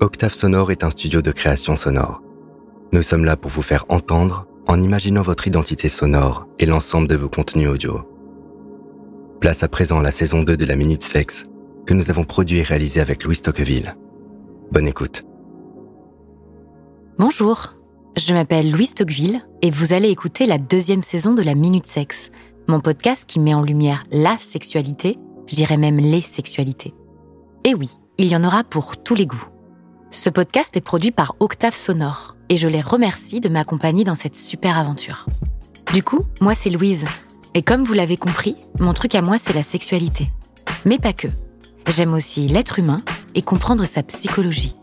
Octave Sonore est un studio de création sonore. Nous sommes là pour vous faire entendre en imaginant votre identité sonore et l'ensemble de vos contenus audio. Place à présent la saison 2 de la Minute Sexe que nous avons produit et réalisé avec Louis Tocqueville. Bonne écoute. Bonjour, je m'appelle Louise Tocqueville et vous allez écouter la deuxième saison de la Minute Sexe, mon podcast qui met en lumière la sexualité, je dirais même les sexualités. Et oui, il y en aura pour tous les goûts. Ce podcast est produit par Octave Sonore et je les remercie de m'accompagner dans cette super aventure. Du coup, moi c'est Louise. Et comme vous l'avez compris, mon truc à moi c'est la sexualité. Mais pas que. J'aime aussi l'être humain et comprendre sa psychologie.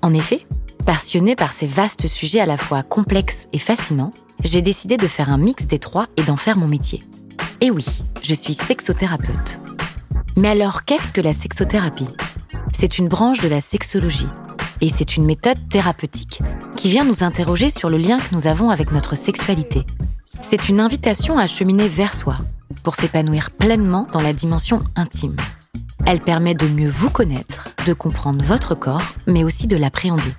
En effet, passionnée par ces vastes sujets à la fois complexes et fascinants, j'ai décidé de faire un mix des trois et d'en faire mon métier. Et oui, je suis sexothérapeute. Mais alors, qu'est-ce que la sexothérapie? C'est une branche de la sexologie et c'est une méthode thérapeutique qui vient nous interroger sur le lien que nous avons avec notre sexualité. C'est une invitation à cheminer vers soi pour s'épanouir pleinement dans la dimension intime. Elle permet de mieux vous connaître, de comprendre votre corps, mais aussi de l'appréhender.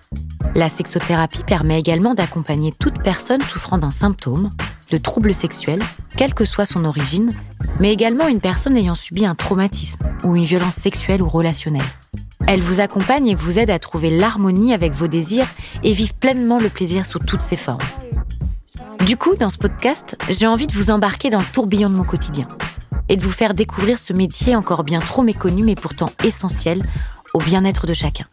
La sexothérapie permet également d'accompagner toute personne souffrant d'un symptôme, de troubles sexuels, quelle que soit son origine, mais également une personne ayant subi un traumatisme ou une violence sexuelle ou relationnelle. Elle vous accompagne et vous aide à trouver l'harmonie avec vos désirs et vivre pleinement le plaisir sous toutes ses formes. Du coup, dans ce podcast, j'ai envie de vous embarquer dans le tourbillon de mon quotidien et de vous faire découvrir ce métier encore bien trop méconnu mais pourtant essentiel au bien-être de chacun.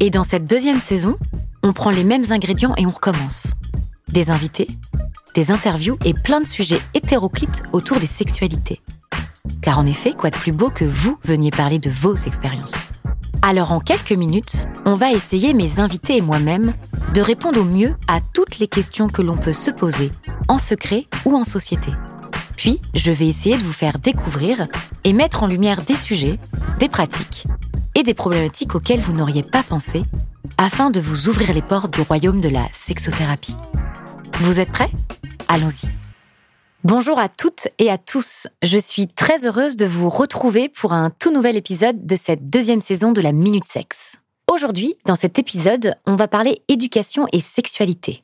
Et dans cette deuxième saison, on prend les mêmes ingrédients et on recommence. Des invités, des interviews et plein de sujets hétéroclites autour des sexualités. Car en effet, quoi de plus beau que vous veniez parler de vos expériences alors en quelques minutes, on va essayer, mes invités et moi-même, de répondre au mieux à toutes les questions que l'on peut se poser, en secret ou en société. Puis, je vais essayer de vous faire découvrir et mettre en lumière des sujets, des pratiques et des problématiques auxquelles vous n'auriez pas pensé, afin de vous ouvrir les portes du royaume de la sexothérapie. Vous êtes prêts? Allons-y. Bonjour à toutes et à tous. Je suis très heureuse de vous retrouver pour un tout nouvel épisode de cette deuxième saison de la Minute Sexe. Aujourd'hui, dans cet épisode, on va parler éducation et sexualité.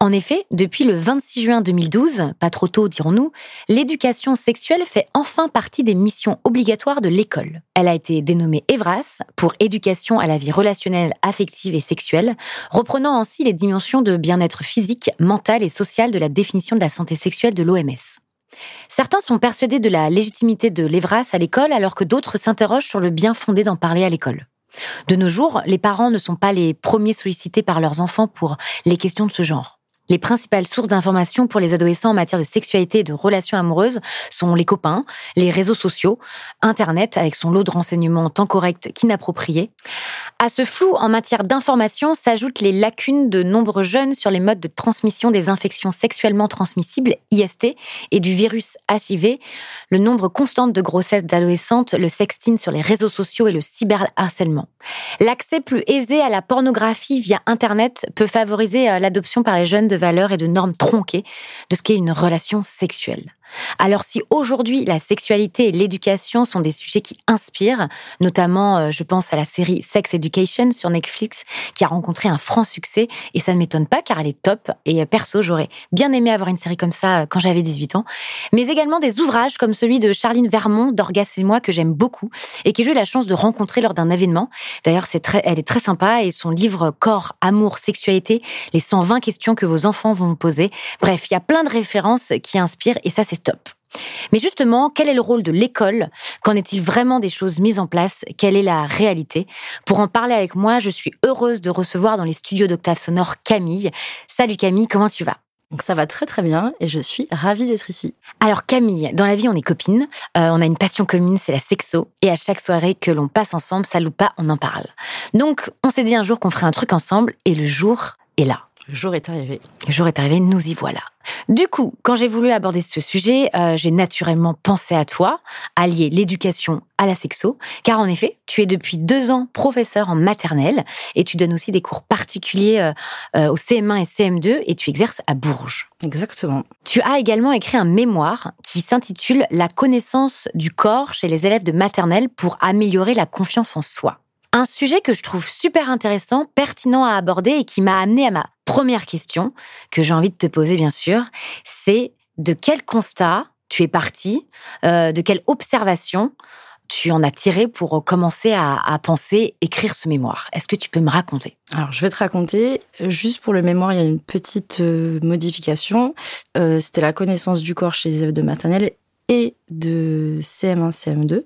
En effet, depuis le 26 juin 2012, pas trop tôt dirons-nous, l'éducation sexuelle fait enfin partie des missions obligatoires de l'école. Elle a été dénommée EVRAS pour éducation à la vie relationnelle, affective et sexuelle, reprenant ainsi les dimensions de bien-être physique, mental et social de la définition de la santé sexuelle de l'OMS. Certains sont persuadés de la légitimité de l'EVRAS à l'école alors que d'autres s'interrogent sur le bien fondé d'en parler à l'école. De nos jours, les parents ne sont pas les premiers sollicités par leurs enfants pour les questions de ce genre. Les principales sources d'informations pour les adolescents en matière de sexualité et de relations amoureuses sont les copains, les réseaux sociaux, Internet avec son lot de renseignements tant corrects qu'inappropriés. À ce flou en matière d'information s'ajoutent les lacunes de nombreux jeunes sur les modes de transmission des infections sexuellement transmissibles, IST, et du virus HIV, le nombre constant de grossesses d'adolescentes, le sexting sur les réseaux sociaux et le cyberharcèlement. L'accès plus aisé à la pornographie via Internet peut favoriser euh, l'adoption par les jeunes de valeurs et de normes tronquées de ce qu'est une relation sexuelle. Alors si aujourd'hui la sexualité et l'éducation sont des sujets qui inspirent, notamment euh, je pense à la série Sex Education sur Netflix qui a rencontré un franc succès et ça ne m'étonne pas car elle est top et euh, perso j'aurais bien aimé avoir une série comme ça euh, quand j'avais 18 ans, mais également des ouvrages comme celui de Charline Vermont d'Orgas et moi que j'aime beaucoup et que j'ai eu la chance de rencontrer lors d'un événement. D'ailleurs elle est très sympa et son livre Corps, amour, sexualité, les 120 questions que vos enfants vont vous poser. Bref, il y a plein de références qui inspirent et ça c'est stop. Mais justement, quel est le rôle de l'école Qu'en est-il vraiment des choses mises en place? Quelle est la réalité? Pour en parler avec moi, je suis heureuse de recevoir dans les studios d'Octave Sonore Camille. Salut Camille, comment tu vas? Donc ça va très très bien et je suis ravie d'être ici. Alors Camille, dans la vie on est copines, euh, on a une passion commune, c'est la sexo, et à chaque soirée que l'on passe ensemble, ça loupe pas, on en parle. Donc on s'est dit un jour qu'on ferait un truc ensemble, et le jour est là. Le jour est arrivé. Le jour est arrivé, nous y voilà. Du coup, quand j'ai voulu aborder ce sujet, euh, j'ai naturellement pensé à toi, allier l'éducation à la sexo, car en effet, tu es depuis deux ans professeur en maternelle et tu donnes aussi des cours particuliers euh, euh, au CM1 et CM2 et tu exerces à Bourges. Exactement. Tu as également écrit un mémoire qui s'intitule La connaissance du corps chez les élèves de maternelle pour améliorer la confiance en soi. Un sujet que je trouve super intéressant, pertinent à aborder et qui m'a amené à ma première question, que j'ai envie de te poser bien sûr, c'est de quel constat tu es parti, euh, de quelle observation tu en as tiré pour commencer à, penser, écrire ce mémoire? Est-ce que tu peux me raconter? Alors, je vais te raconter. Juste pour le mémoire, il y a une petite euh, modification. Euh, c'était la connaissance du corps chez les élèves de maternelle et de CM1, CM2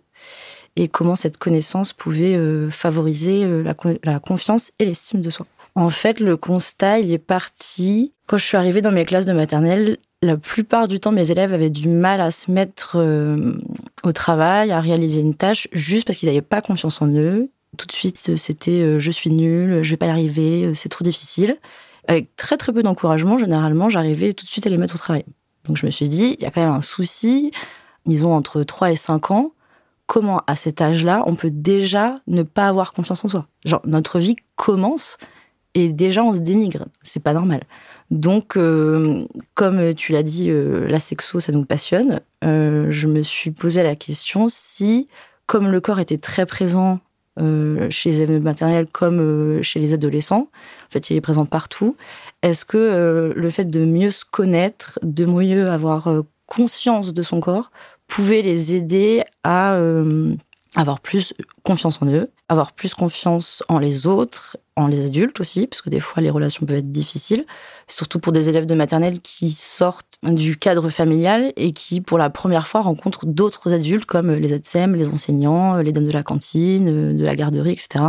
et comment cette connaissance pouvait favoriser la confiance et l'estime de soi. En fait, le constat, il est parti quand je suis arrivée dans mes classes de maternelle la plupart du temps, mes élèves avaient du mal à se mettre euh, au travail, à réaliser une tâche, juste parce qu'ils n'avaient pas confiance en eux. Tout de suite, c'était euh, je suis nul, je vais pas y arriver, euh, c'est trop difficile. Avec très très peu d'encouragement, généralement, j'arrivais tout de suite à les mettre au travail. Donc je me suis dit, il y a quand même un souci. Ils ont entre 3 et 5 ans. Comment, à cet âge-là, on peut déjà ne pas avoir confiance en soi? Genre, notre vie commence et déjà on se dénigre. C'est pas normal. Donc, euh, comme tu l'as dit, euh, la sexo, ça nous passionne. Euh, je me suis posé la question si, comme le corps était très présent chez les élèves maternels comme chez les adolescents, en fait, il est présent partout, est-ce que le fait de mieux se connaître, de mieux avoir conscience de son corps, pouvait les aider à avoir plus confiance en eux, avoir plus confiance en les autres, en les adultes aussi, parce que des fois les relations peuvent être difficiles, surtout pour des élèves de maternelle qui sortent du cadre familial et qui pour la première fois rencontrent d'autres adultes comme les ATSEM, les enseignants, les dames de la cantine, de la garderie, etc.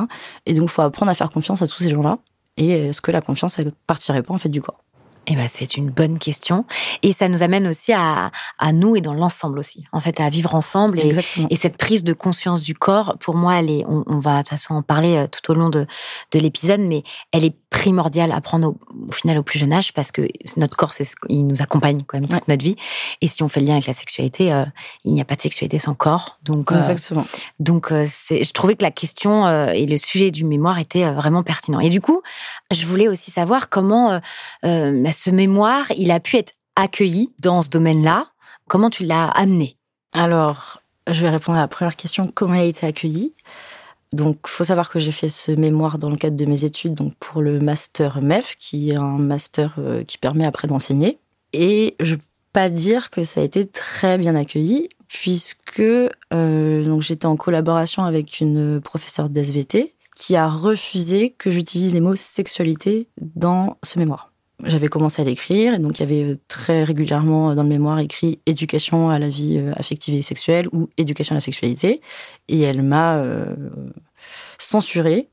Et donc il faut apprendre à faire confiance à tous ces gens-là. Et est-ce que la confiance elle partirait pas en fait du corps? Eh ben, c'est une bonne question. Et ça nous amène aussi à, à nous et dans l'ensemble aussi. En fait, à vivre ensemble. Et, et, cette prise de conscience du corps, pour moi, elle est, on, va de toute façon en parler euh, tout au long de, de l'épisode, mais elle est primordiale à prendre au, final au plus jeune âge parce que notre corps, c'est, il nous accompagne quand même toute notre vie. Et si on fait le lien avec la sexualité, euh, il n'y a pas de sexualité sans corps. Donc, euh, Exactement. donc, c'est, je trouvais que la question et le sujet du mémoire était vraiment pertinent. Et du coup, je voulais aussi savoir comment bah, ce mémoire, il a pu être accueilli dans ce domaine-là. Comment tu l'as amené? Alors, je vais répondre à la première question, comment il a été accueilli? Donc, faut savoir que j'ai fait ce mémoire dans le cadre de mes études, donc pour le master MEF, qui est un master euh, qui permet après d'enseigner. Et je peux pas dire que ça a été très bien accueilli, puisque euh, donc j'étais en collaboration avec une professeure d'SVT qui a refusé que j'utilise les mots sexualité dans ce mémoire j'avais commencé à l'écrire, et donc il y avait euh, très régulièrement dans le mémoire écrit éducation à la vie euh, affective et sexuelle ou éducation à la sexualité. Et elle m'a euh, censuré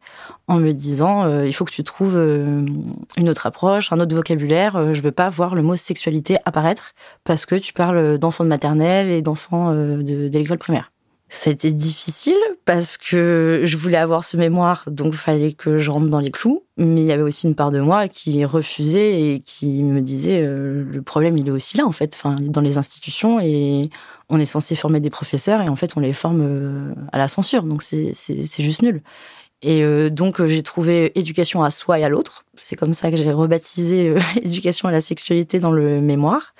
en me disant il faut que tu trouves une autre approche, un autre vocabulaire. je veux pas voir le mot sexualité apparaître parce que tu parles d'enfants de maternelle et d'enfants de, de l'école primaire ça a été difficile parce que je voulais avoir ce mémoire, donc il fallait que je rentre dans les clous. Mais il y avait aussi une part de moi qui refusait et qui me disait euh, le problème il est aussi là en fait, enfin dans les institutions et on est censé former des professeurs et en fait on les forme euh, à la censure, donc c'est juste nul. Et euh, donc j'ai trouvé éducation à soi et à l'autre. C'est comme ça que j'ai rebaptisé éducation à la sexualité dans le mémoire.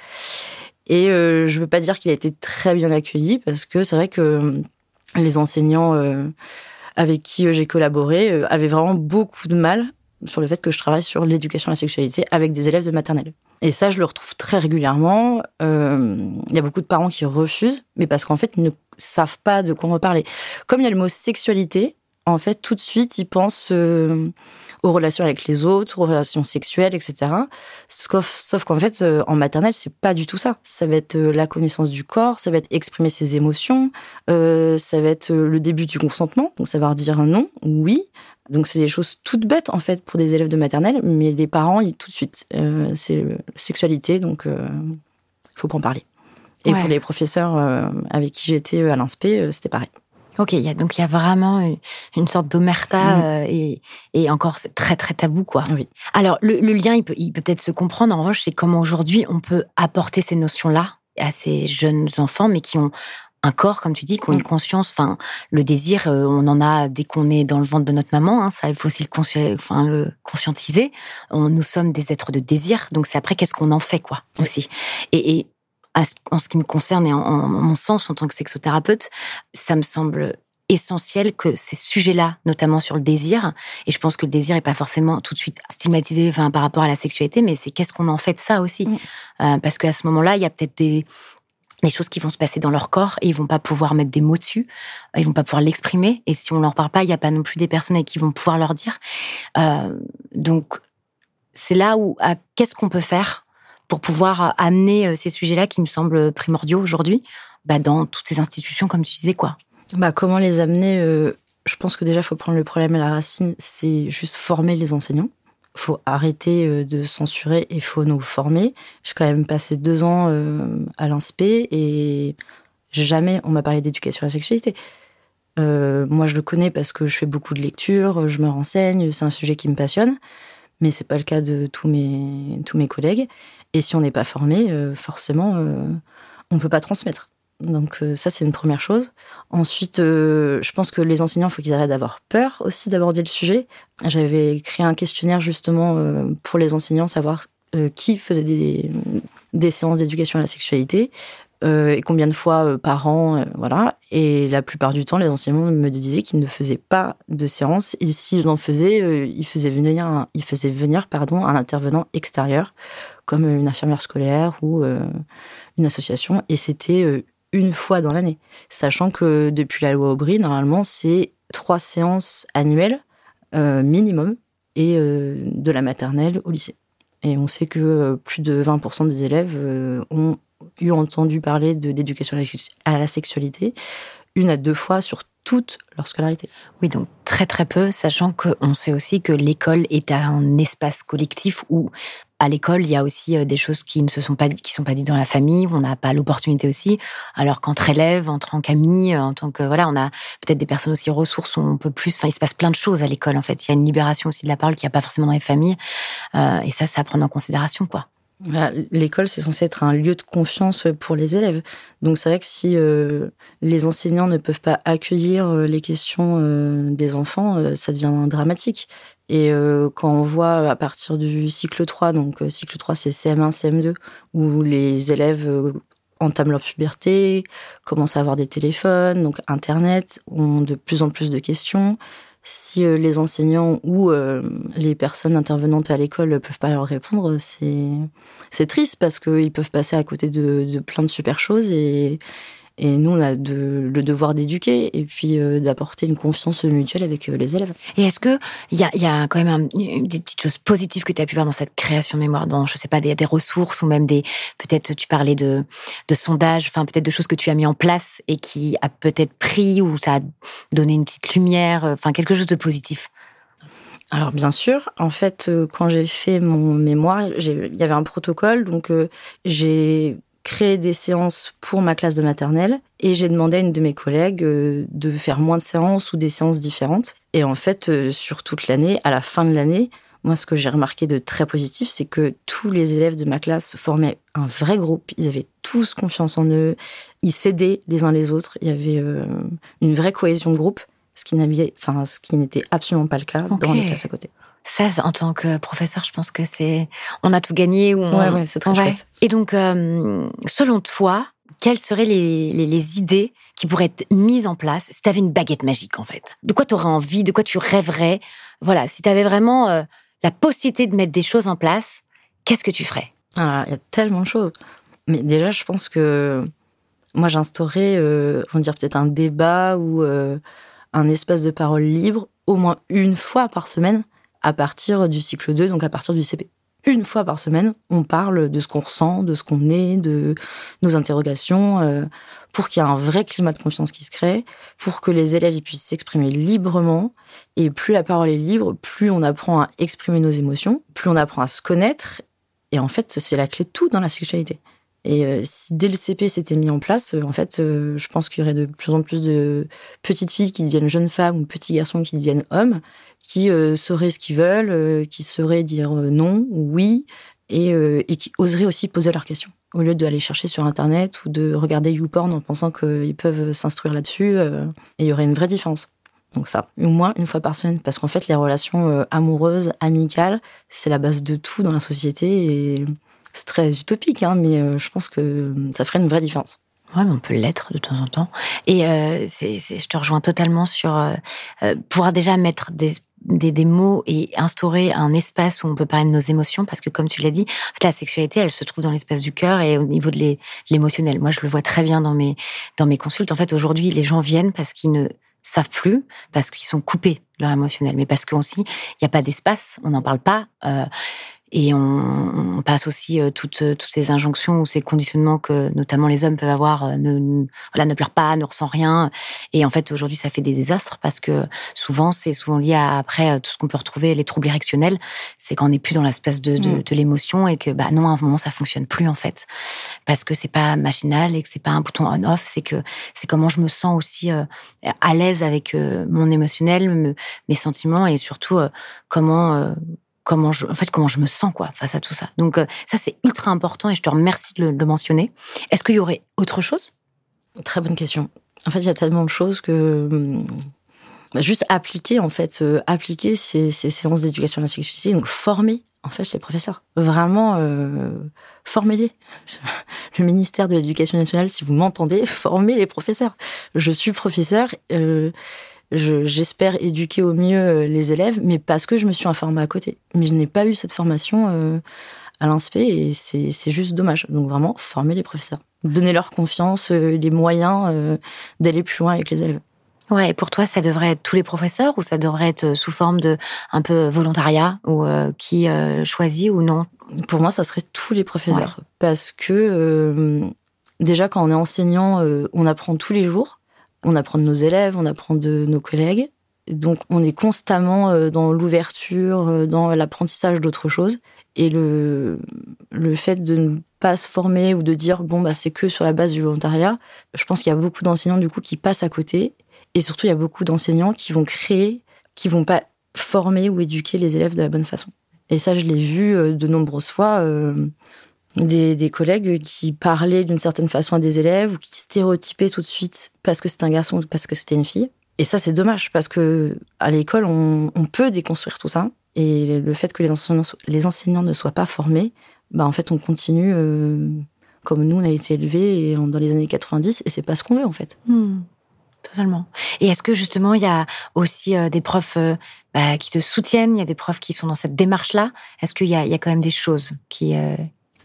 Et euh, je ne veux pas dire qu'il a été très bien accueilli parce que c'est vrai que euh, les enseignants euh, avec qui j'ai collaboré avaient vraiment beaucoup de mal sur le fait que je travaille sur l'éducation à la sexualité avec des élèves de maternelle. Et ça, je le retrouve très régulièrement. Il y a beaucoup de parents qui refusent, mais parce qu'en fait, ils ne savent pas de quoi on va parler. Comme il y a le mot sexualité, en fait, tout de suite, ils pensent aux relations avec les autres, aux relations sexuelles, etc. Sauf, qu'en fait, euh, en maternelle, c'est pas du tout ça. Ça va être euh, la connaissance du corps, ça va être exprimer ses émotions, euh, ça va être le début du consentement, donc savoir dire non ou oui. Donc c'est des choses toutes bêtes en fait pour des élèves de maternelle, mais les parents, ils, tout de suite, c'est sexualité, donc il faut pas en parler. Et pour les professeurs avec qui j'étais à l'INSPE, c'était pareil. Ok, y a, donc il y a vraiment une, sorte d'omerta mm. euh, et, et, encore c'est très très tabou quoi. Oui. Alors le, lien il peut il peut peut-être se comprendre en revanche c'est comment aujourd'hui on peut apporter ces notions là à ces jeunes enfants mais qui ont un corps, comme tu dis, qui ont une mm. conscience. Enfin, le désir, euh, on en a dès qu'on est dans le ventre de notre maman. Hein, ça, il faut aussi le, enfin, le conscientiser. On, nous sommes des êtres de désir, donc c'est après qu'est-ce qu'on en fait, quoi, aussi. Et, et en ce qui me concerne et en, mon sens en tant que sexothérapeute, ça me semble essentiel que ces sujets-là, notamment sur le désir, et je pense que le désir est pas forcément tout de suite stigmatisé, enfin par rapport à la sexualité, mais c'est qu'est-ce qu'on en fait de ça aussi, mm. euh, parce qu'à ce moment-là, il y a peut-être des choses qui vont se passer dans leur corps et ils vont pas pouvoir mettre des mots dessus, ils vont pas pouvoir l'exprimer et si on leur parle pas, il y a pas non plus des personnes qui vont pouvoir leur dire. Euh, donc c'est là où qu'est-ce qu'on peut faire pour pouvoir amener euh, ces sujets-là qui me semblent primordiaux aujourd'hui bah, dans toutes ces institutions, comme tu disais, quoi. Bah, comment les amener euh, Je pense que déjà, il faut prendre le problème à la racine, c'est juste former les enseignants. Il faut arrêter euh, de censurer et il faut nous former. J'ai quand même passé deux ans à l'INSPE et jamais on m'a parlé d'éducation à la sexualité. moi, je le connais parce que je fais beaucoup de lectures, je me renseigne, c'est un sujet qui me passionne mais c'est pas le cas de tous mes tous mes collègues. Et si on n'est pas formé, euh, forcément, euh, on peut pas transmettre. Donc euh, ça, c'est une première chose. Ensuite, je pense que les enseignants, il faut qu'ils arrêtent d'avoir peur aussi d'aborder le sujet. J'avais créé un questionnaire justement pour les enseignants, savoir qui faisait des, des séances d'éducation à la sexualité, euh, et combien de fois euh, par an, euh, voilà. Et la plupart du temps, les enseignants me disaient qu'ils ne faisaient pas de séance. Et s'ils en faisaient, ils faisaient venir, ils faisaient venir, pardon, un intervenant extérieur, comme une infirmière scolaire ou une association. Et c'était une fois dans l'année, sachant que depuis la loi Aubry, normalement, c'est trois séances annuelles minimum et de la maternelle au lycée. Et on sait que plus de 20% des élèves ont eu entendu parler de d'éducation à la sexualité une à deux fois sur toute leur scolarité. Oui, donc très très peu, sachant qu'on sait aussi que l'école est un espace collectif où à l'école, il y a aussi euh, des choses qui ne se sont pas qui sont pas dites dans la famille, où on n'a pas l'opportunité aussi. Alors qu'entre élèves, en tant qu'amis, en tant que voilà, on a peut-être des personnes aussi ressources, on peut plus. Enfin, il se passe plein de choses à l'école en fait. Il y a une libération aussi de la parole qu'il n'y a pas forcément dans les familles, euh, et ça, c'est à prendre en considération, quoi. Bah, l'école, c'est censé être un lieu de confiance pour les élèves. Donc c'est vrai que si euh, les enseignants ne peuvent pas accueillir euh, les questions euh, des enfants, ça devient dramatique. Et quand on voit à partir du cycle 3, donc cycle 3 c'est CM1, CM2, où les élèves entament leur puberté, commencent à avoir des téléphones, donc Internet, ont de plus en plus de questions si euh, les enseignants ou euh, les personnes intervenantes à l'école peuvent pas leur répondre, c'est triste parce qu'ils peuvent passer à côté de, de, plein de super choses et, et nous, on a de, le devoir d'éduquer et puis euh, d'apporter une confiance mutuelle avec euh, les élèves. Et est-ce que il y a, y a, quand même des petites choses positives que tu as pu voir dans cette création de mémoire, dans je sais pas des, des ressources ou même des peut-être tu parlais de, de sondages, enfin peut-être de choses que tu as mis en place et qui a peut-être pris ou ça a donné une petite lumière, euh, enfin quelque chose de positif? Alors bien sûr, en fait, quand j'ai fait mon mémoire, il y avait un protocole, donc j'ai créé des séances pour ma classe de maternelle et j'ai demandé à une de mes collègues euh, de faire moins de séances ou des séances différentes. Et en fait, euh, sur toute l'année, à la fin de l'année, moi, ce que j'ai remarqué de très positif, c'est que tous les élèves de ma classe formaient un vrai groupe. Ils avaient tous confiance en eux. Ils s'aidaient les uns les autres. Il y avait euh, une vraie cohésion de groupe, ce qui n'était absolument pas le cas dans les classes à côté ça, en tant que professeur, je pense que c'est, on a tout gagné. Ou ouais, c'est très chouette. Et donc, euh, selon toi, quelles seraient les, les, idées qui pourraient être mises en place si tu avais une baguette magique, en fait? De quoi tu aurais envie? De quoi tu rêverais? Voilà, si tu avais vraiment euh, la possibilité de mettre des choses en place, qu'est-ce que tu ferais? Ah, Il y a tellement de choses. Mais déjà, je pense que moi, j'instaurerais, euh, on dire peut-être un débat ou un espace de parole libre au moins une fois par semaine à partir du cycle 2, donc à partir du CP. Une fois par semaine, on parle de ce qu'on ressent, de ce qu'on est, de nos interrogations, euh, pour qu'il y ait un vrai climat de confiance qui se crée, pour que les élèves puissent s'exprimer librement. Et plus la parole est libre, plus on apprend à exprimer nos émotions, plus on apprend à se connaître. Et en fait, c'est la clé de tout dans la sexualité. Et euh, si dès le CP c'était mis en place, euh, en fait, je pense qu'il y aurait de plus en plus de petites filles qui deviennent jeunes femmes ou petits garçons qui deviennent hommes qui euh, sauraient ce qu'ils veulent, euh, qui sauraient dire euh, non ou oui, et, qui oseraient aussi poser leurs questions. Au lieu d'aller chercher sur Internet ou de regarder YouPorn en pensant qu'ils peuvent s'instruire là-dessus, il y aurait une vraie différence. Donc ça, au moins une fois par semaine, parce qu'en fait, les relations amoureuses, amicales, c'est la base de tout dans la société, et c'est très utopique, hein, mais je pense que ça ferait une vraie différence. Mais on peut l'être de temps en temps. Et euh, je te rejoins totalement sur euh, euh, pouvoir déjà mettre des, des, mots et instaurer un espace où on peut parler de nos émotions, parce que comme tu l'as dit, la sexualité, elle se trouve dans l'espace du cœur et au niveau de l'émotionnel. Moi, je le vois très bien dans mes dans mes consultes. En fait, aujourd'hui, les gens viennent parce qu'ils ne savent plus, parce qu'ils sont coupés leur émotionnel, mais parce qu'aussi, il n'y a pas d'espace, on n'en parle pas. Et on, on, passe aussi euh, toutes, toutes ces injonctions ou ces conditionnements que notamment les hommes peuvent avoir. Euh, ne, voilà, ne pleure pas, ne ressent rien. Et en fait, aujourd'hui, ça fait des désastres parce que souvent, c'est souvent lié à après euh, tout ce qu'on peut retrouver, les troubles érectionnels. C'est quand on n'est plus dans l'espace de, de, mm. de l'émotion et que, bah non, à un moment, ça fonctionne plus en fait, parce que c'est pas machinal et que c'est pas un bouton on/off. C'est que c'est comment je me sens aussi à l'aise avec mon émotionnel, mes sentiments et surtout comment comment je, en fait, comment je me sens quoi face à tout ça. Donc euh, ça c'est ultra important et je te remercie de le, mentionner. Est-ce qu'il y aurait autre chose? Très bonne question. En fait, il y a tellement de choses que hum, bah, juste appliquer en fait, euh, appliquer ces, ces séances d'éducation à la sexualité, donc former en fait les professeurs. Vraiment euh, formez-les. Le ministère de l'Éducation nationale, si vous m'entendez, formez les professeurs. Je suis professeur. Euh, j'espère éduquer au mieux euh, les élèves, mais parce que je me suis informée à côté. Mais je n'ai pas eu cette formation euh, à l'inspect et c'est juste dommage. Donc vraiment, former les professeurs. Donner leur confiance, euh, les moyens d'aller plus loin avec les élèves. Ouais, et pour toi, ça devrait être tous les professeurs ou ça devrait être sous forme de un peu volontariat ou qui choisit ou non? Pour moi, ça serait tous les professeurs parce que déjà quand on est enseignant, on apprend tous les jours on apprend de nos élèves, on apprend de nos collègues. Donc on est constamment euh, dans l'ouverture, euh, dans l'apprentissage d'autres choses. Et le, le fait de ne pas se former ou de dire bon bah c'est que sur la base du volontariat, je pense qu'il y a beaucoup d'enseignants du coup qui passent à côté. Et surtout il y a beaucoup d'enseignants qui vont créer, qui vont pas former ou éduquer les élèves de la bonne façon. Et ça je l'ai vu euh, de nombreuses fois des, des, collègues qui parlaient d'une certaine façon à des élèves ou qui stéréotypaient tout de suite parce que c'était un garçon ou parce que c'était une fille. Et ça, c'est dommage parce que à l'école, on, on, peut déconstruire tout ça. Et le fait que les enseignants, les enseignants ne soient pas formés, bah en fait, on continue euh, comme nous, on a été élevés dans les années 90 et c'est pas ce qu'on veut en fait. Hmm. Totalement. Et est-ce que justement il y a aussi euh, des profs euh, bah, qui te soutiennent, il y a des profs qui sont dans cette démarche-là? Est-ce qu'il y y a quand même des choses qui,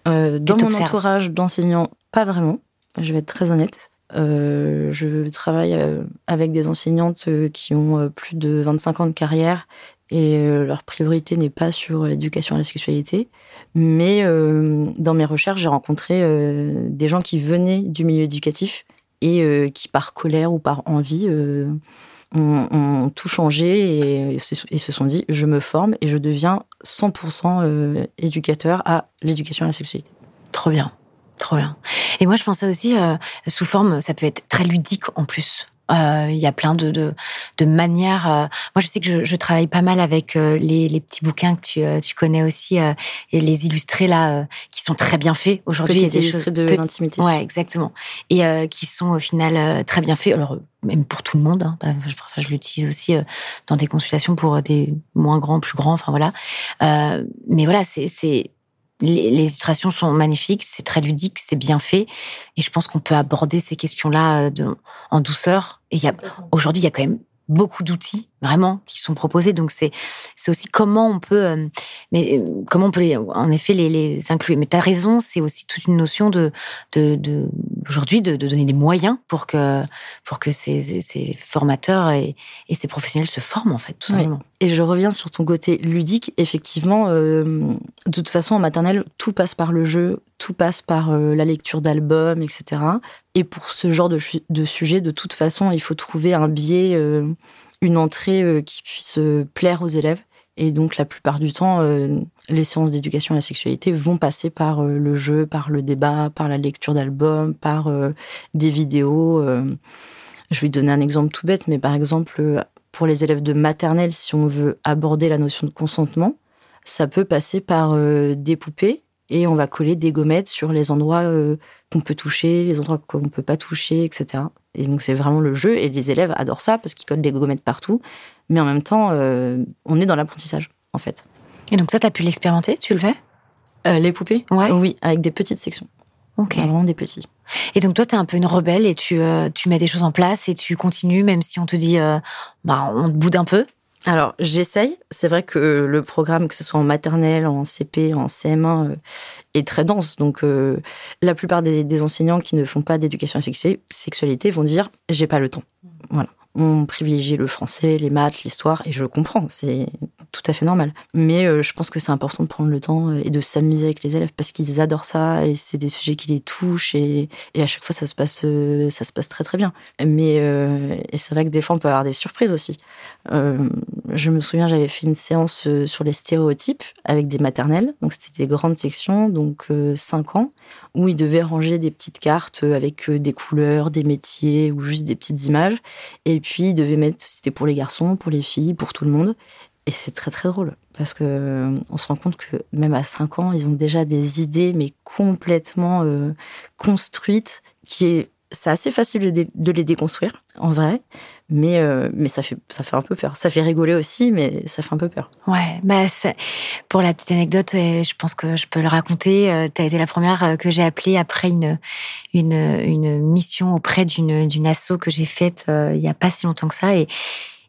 dans mon entourage d'enseignants, pas vraiment. Je vais être très honnête. Euh, je travaille euh, avec des enseignantes euh, qui ont plus de 25 ans de carrière et leur priorité n'est pas sur l'éducation à la sexualité. Mais dans mes recherches, j'ai rencontré des gens qui venaient du milieu éducatif et qui, par colère ou par envie, ont, tout changé et, se sont dit je me forme et je deviens 100% euh, éducateur à l'éducation à la sexualité. Trop bien. Trop bien. Et moi, je pensais aussi, euh, sous forme, ça peut être très ludique en plus. Euh, il y a plein de, de, de manières. Euh, moi, je sais que je, je, travaille pas mal avec euh, les, les, petits bouquins que tu, tu connais aussi et les illustrés là, qui sont très bien faits. Aujourd'hui, il y a des choses de l'intimité. Ouais, exactement. Et qui sont au final très bien faits. Alors même pour tout le monde. Hein. je, je l'utilise aussi dans des consultations pour des moins grands, plus grands. Enfin voilà. mais voilà, c'est les, illustrations sont magnifiques, c'est très ludique, c'est bien fait, et je pense qu'on peut aborder ces questions-là euh, en douceur. Et aujourd'hui, il y a quand même beaucoup d'outils vraiment qui sont proposés. Donc c'est c'est aussi comment on peut euh, mais euh, comment on peut les, en effet les, les inclure. Mais tu as raison, c'est aussi toute une notion de de, de aujourd'hui de, de, donner des moyens pour que pour que ces, ces formateurs et, et, ces professionnels se forment en fait tout simplement. Et je reviens sur ton côté ludique. Effectivement, euh, de toute façon en maternelle, tout passe par le jeu, tout passe par la lecture d'albums, etc. Et pour ce genre de, de sujet, de toute façon, il faut trouver un biais une entrée euh, qui puisse euh, plaire aux élèves. Et donc, la plupart du temps, euh, les séances d'éducation à la sexualité vont passer par le jeu, par le débat, par la lecture d'albums, par des vidéos. Je vais donner un exemple tout bête, mais par exemple, pour les élèves de maternelle, si on veut aborder la notion de consentement, ça peut passer par des poupées et on va coller des gommettes sur les endroits qu'on peut toucher, les endroits qu'on ne peut pas toucher, etc. Et donc c'est vraiment le jeu et les élèves adorent ça parce qu'ils codent des gommettes partout. Mais en même temps, euh, on est dans l'apprentissage en fait. Et donc ça, tu as pu l'expérimenter? Tu le fais? Euh, Les poupées? Ouais. Oui, avec des petites sections. Ok. Vraiment des petits. Et donc toi, tu es un peu une rebelle et tu, euh, tu mets des choses en place et tu continues même si on te dit, bah, on te boude un peu? Alors, j'essaye. C'est vrai que le programme, que ce soit en maternelle, en CP, en CM1, euh, est très dense. Donc, la plupart des, des, enseignants qui ne font pas d'éducation à la sexualité vont dire j'ai pas le temps. Voilà on privilégie le français, les maths, l'histoire, et je comprends, c'est tout à fait normal. Mais euh, je pense que c'est important de prendre le temps euh, et de s'amuser avec les élèves parce qu'ils adorent ça et c'est des sujets qui les touchent et, à chaque fois ça se passe, euh, ça se passe très très bien. Mais c'est vrai que des fois on peut avoir des surprises aussi. je me souviens, j'avais fait une séance sur les stéréotypes avec des maternelles, donc c'était des grandes sections, donc 5 ans où ils devaient ranger des petites cartes avec des couleurs, des métiers ou juste des petites images. Et puis, ils devaient mettre, c'était pour les garçons, pour les filles, pour tout le monde. Et c'est très très drôle parce que euh, on se rend compte que même à 5 ans, ils ont déjà des idées mais complètement euh, construites qui est c'est assez facile de, les déconstruire, en vrai, mais, euh, mais ça, fait, ça fait un peu peur. Ça fait rigoler aussi, mais ça fait un peu peur. Ouais, bah pour la petite anecdote, je pense que je peux le raconter. Tu as été la première que j'ai appelée après une, une, une mission auprès d'une asso que j'ai faite il y a pas si longtemps que ça. Et,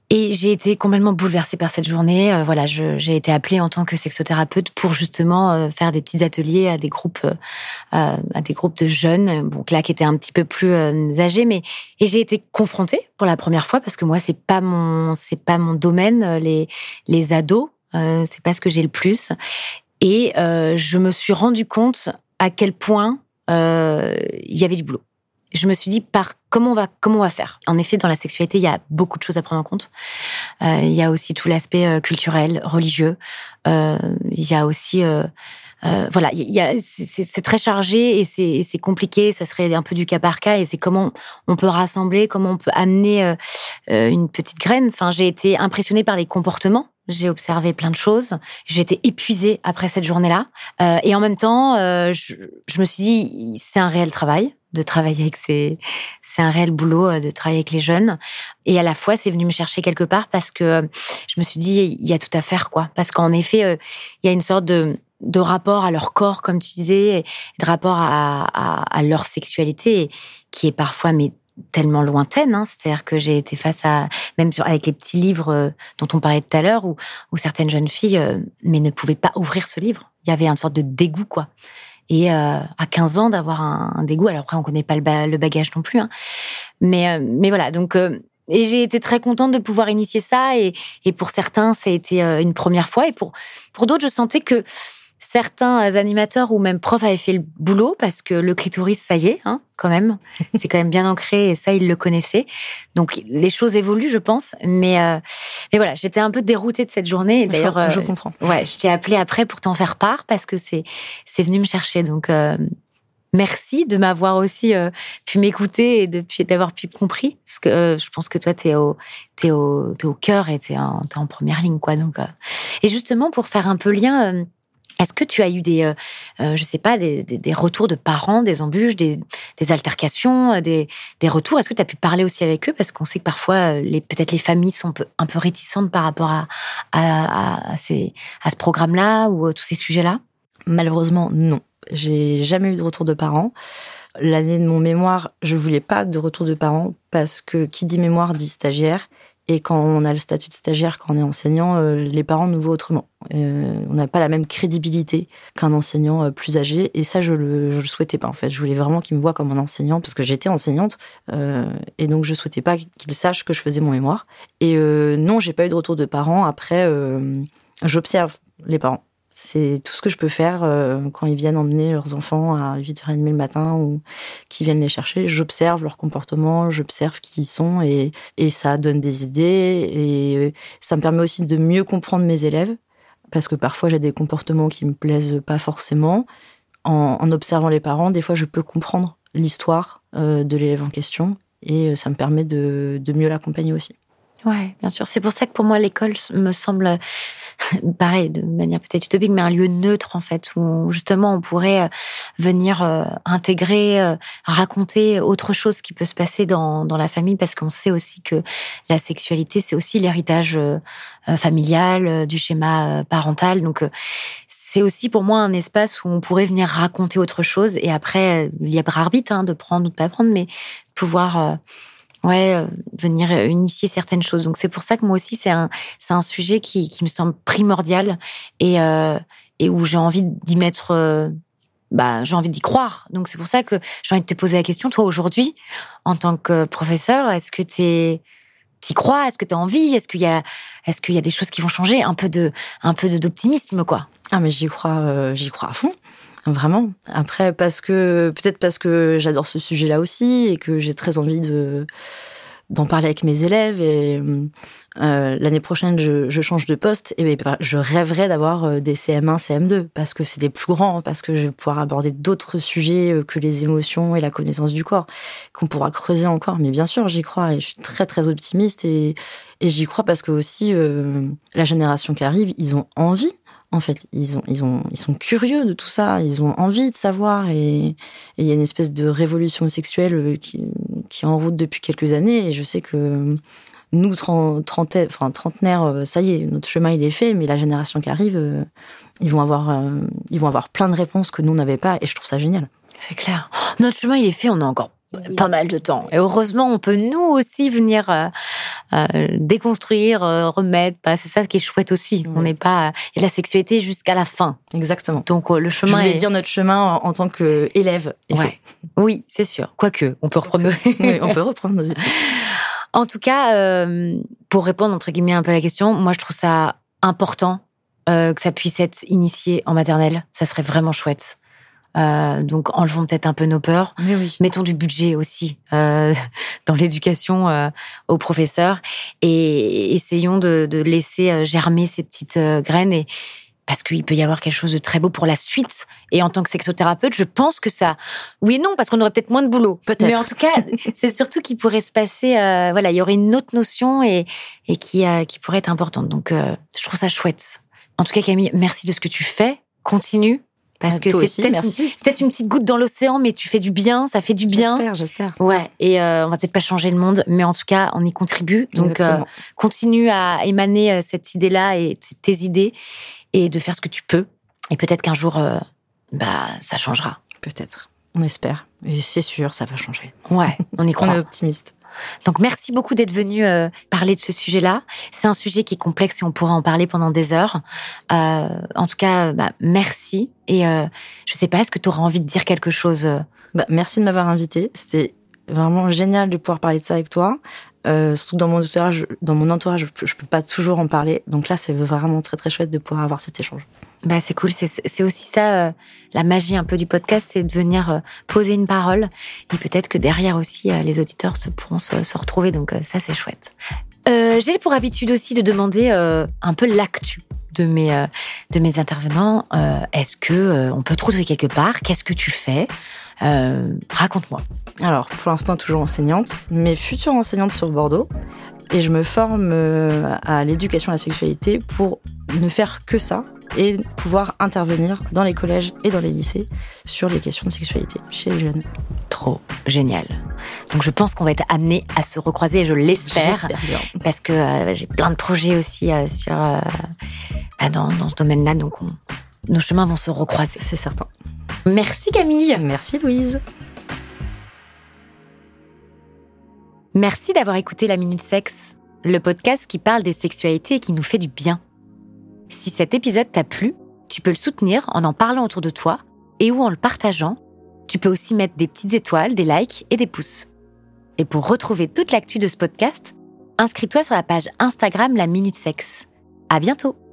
et j'ai été complètement bouleversée par cette journée. Euh, voilà, j'ai été appelée en tant que sexothérapeute pour justement euh, faire des petits ateliers à des groupes, euh, à des groupes de jeunes, bon, là qui étaient un petit peu plus âgés, mais et j'ai été confrontée pour la première fois parce que moi c'est pas mon c'est pas mon domaine les les ados, c'est pas ce que j'ai le plus. Et je me suis rendu compte à quel point il y avait du boulot je me suis dit par comment on va comment on va faire? En effet, dans la sexualité, il y a beaucoup de choses à prendre en compte. Euh, il y a aussi tout l'aspect euh, culturel, religieux. Euh, il y a aussi voilà, c'est très chargé et c'est compliqué. Ça serait un peu du cas par cas et c'est comment on peut rassembler, comment on peut amener une petite graine. Enfin, j'ai été impressionnée par les comportements j'ai observé plein de choses. J'étais épuisée après cette journée-là. et en même temps, je, je, me suis dit, c'est un réel travail de travailler avec ces, c'est un réel boulot euh, de travailler avec les jeunes. Et à la fois, c'est venu me chercher quelque part parce que euh, je me suis dit, il y a tout à faire, quoi. Parce qu'en effet, euh, il y a une sorte de, de rapport à leur corps, comme tu disais, de rapport à, à, leur sexualité qui est parfois mais tellement lointaine. Hein. C'est-à-dire que j'ai été face à, même avec les petits livres dont on parlait tout à l'heure, où, où certaines jeunes filles, mais ne pouvaient pas ouvrir ce livre. Il y avait une sorte de dégoût, quoi et euh, à 15 ans d'avoir un, dégoût. Alors après, on connaît pas le, bagage non plus, hein. mais euh, mais voilà. Donc euh, et j'ai été très contente de pouvoir initier ça et, et pour certains, ça a été une première fois et pour pour d'autres, je sentais que certains animateurs ou même profs avaient fait le boulot parce que le clitoris, ça y est, hein, quand même, c'est quand même bien ancré et ça, ils le connaissaient. Donc les choses évoluent, je pense. Mais, euh, mais voilà, j'étais un peu déroutée de cette journée. D'ailleurs, je, euh, comprends. Ouais, je t'ai appelé après pour t'en faire part parce que c'est c'est venu me chercher. Donc euh, merci de m'avoir aussi pu m'écouter et de d'avoir pu compris parce que je pense que toi t'es au t'es au t'es au cœur et t'es en, es en première ligne quoi. Donc et justement pour faire un peu lien est-ce que tu as eu des, euh, euh, des, retours de parents, des embûches, des, altercations, euh, des, retours? Est-ce que tu as pu parler aussi avec eux? Parce qu'on sait que parfois, les, peut-être les familles sont un peu, réticentes par rapport à ce programme-là ou à tous ces sujets-là? Malheureusement, non. J'ai jamais eu de retour de parents. L'année de mon mémoire, je voulais pas de retour de parents parce que qui dit mémoire dit stagiaire et quand on a le statut de stagiaire, quand on est enseignant, euh, les parents nous voient autrement. Euh, on n'a pas la même crédibilité qu'un enseignant euh, plus âgé. Et ça, je le, je le souhaitais pas, en fait. Je voulais vraiment qu'ils me voient comme un enseignant, parce que j'étais enseignante. et donc, je souhaitais pas qu'ils sachent que je faisais mon mémoire. Et non, j'ai pas eu de retour de parents. Après, j'observe les parents. C'est tout ce que je peux faire euh, quand ils viennent emmener leurs enfants à 8h30 le matin ou qui viennent les chercher. J'observe leur comportement, j'observe qui ils sont et, et ça donne des idées et ça me permet aussi de mieux comprendre mes élèves parce que parfois j'ai des comportements qui me plaisent pas forcément. En, en observant les parents, des fois je peux comprendre l'histoire euh, de l'élève en question et euh, ça me permet de, de mieux l'accompagner aussi. Ouais, bien sûr. C'est pour ça que pour moi, l'école me semble, pareil, de manière peut-être utopique, mais un lieu neutre, en fait, où justement on pourrait euh, venir euh, intégrer, euh, raconter autre chose qui peut se passer dans, dans la famille, parce qu'on sait aussi que la sexualité, c'est aussi l'héritage familial, du schéma parental. Donc, c'est aussi pour moi un espace où on pourrait venir raconter autre chose. Et après, a arbitre hein, de prendre ou de pas prendre, mais pouvoir ouais, euh, venir euh, initier certaines choses. Donc c'est pour ça que moi aussi c'est un c'est un sujet qui, qui me semble primordial et euh, et où j'ai envie d'y mettre euh, bah j'ai envie d'y croire. Donc c'est pour ça que j'ai envie de te poser la question toi aujourd'hui en tant que professeur, est-ce que tu t'y crois? Est-ce que tu as envie? Est-ce qu'il y a est-ce qu'il y a des choses qui vont changer? Un peu de un peu d'optimisme quoi. Ah mais j'y crois j'y crois à fond. Vraiment. Après, parce que peut-être parce que j'adore ce sujet-là aussi et que j'ai très envie de d'en parler avec mes élèves et euh, l'année prochaine je, je, change de poste et ben, je rêverais d'avoir euh, des CM1, CM2 parce que c'est des plus grands, parce que je vais pouvoir aborder d'autres sujets euh, que les émotions et la connaissance du corps qu'on pourra creuser encore. Mais bien sûr, j'y crois et je suis très très optimiste et, et j'y crois parce que aussi euh, la génération qui arrive, ils ont envie en fait. Ils, ont, ils, ont, ils sont curieux de tout ça, ils ont envie de savoir, et il y a une espèce de révolution sexuelle euh, qui, est en route depuis quelques années, et je sais que nous, trentenaires, enfin, trentenaires, euh, ça y est, notre chemin il est fait, mais la génération qui arrive, euh, ils vont avoir, ils vont avoir plein de réponses que nous n'avait pas, et je trouve ça génial. C'est clair. Notre chemin il est fait, on a encore pas mal de temps. Et heureusement, on peut nous aussi venir euh, euh déconstruire, euh, remettre. Bah, c'est ça qui est chouette aussi. On n'est pas. Il y a la sexualité jusqu'à la fin. Exactement. Donc le chemin. Je voulais dire notre chemin en, tant qu'élève. Ouais. Oui, c'est sûr. Quoique, on peut reprendre. oui, on peut reprendre nos. En tout cas, pour répondre entre guillemets un peu à la question, moi je trouve ça important que ça puisse être initié en maternelle. Ça serait vraiment chouette. Euh, donc enlevons peut-être un peu nos peurs. oui. Mettons du budget aussi euh, dans l'éducation euh, aux professeurs et essayons de, de laisser euh, germer ces petites euh, graines et parce qu'il peut y avoir quelque chose de très beau pour la suite. Et en tant que sexothérapeute, je pense que ça, oui et non, parce qu'on aurait peut-être moins de boulot. Peut-être. Mais en tout cas, c'est surtout qu'il pourrait se passer, euh, voilà, il y aurait une autre notion et, et qui, qui pourrait être importante. Donc, je trouve ça chouette. En tout cas, Camille, merci de ce que tu fais. Continue. Parce que c'est peut-être une, petite goutte dans l'océan, mais tu fais du bien, ça fait du bien. J'espère, j'espère. Ouais, et euh, on va peut-être pas changer le monde, mais en tout cas, on y contribue. Donc, euh, continue à émaner euh, cette idée-là et tes idées, et de faire ce que tu peux. Et peut-être qu'un jour, euh, bah, ça changera. Peut-être. On espère. Et c'est sûr, ça va changer. Ouais, on y croit. on est optimiste. Donc merci beaucoup d'être venu euh, parler de ce sujet-là. C'est un sujet qui est complexe et on pourra en parler pendant des heures. Euh, en tout cas, bah, merci. Et euh, je sais pas, est-ce que tu auras envie de dire quelque chose euh? bah, Merci de m'avoir invité. C'était vraiment génial de pouvoir parler de ça avec toi. Euh, surtout dans mon entourage, dans mon entourage, je je peux pas toujours en parler. Donc là, c'est vraiment très très chouette de pouvoir avoir cet échange. Bah c'est cool, c'est aussi ça euh, la magie un peu du podcast, c'est de venir euh, poser une parole. Et peut-être que derrière aussi euh, les auditeurs se pourront se, se retrouver, donc ça c'est chouette. J'ai pour habitude aussi de demander un peu l'actu de mes de mes intervenants. Est-ce que on peut te retrouver quelque part? Qu'est-ce que tu fais? Raconte-moi. Alors pour l'instant toujours enseignante, mais future enseignante sur Bordeaux. Et je me forme à l'éducation à la sexualité pour ne faire que ça et pouvoir intervenir dans les collèges et dans les lycées sur les questions de sexualité chez les jeunes. Trop génial. Donc je pense qu'on va être amené à se recroiser je l'espère parce que euh, j'ai plein de projets aussi euh, sur euh, bah, dans, dans, ce domaine-là donc on, nos chemins vont se recroiser, c'est certain. Merci Camille. Merci Louise. Merci d'avoir écouté La Minute Sexe, le podcast qui parle des sexualités et qui nous fait du bien. Si cet épisode t'a plu, tu peux le soutenir en en parlant autour de toi et ou en le partageant. Tu peux aussi mettre des petites étoiles, des likes et des pouces. Et pour retrouver toute l'actu de ce podcast, inscris-toi sur la page Instagram La Minute Sexe. À bientôt!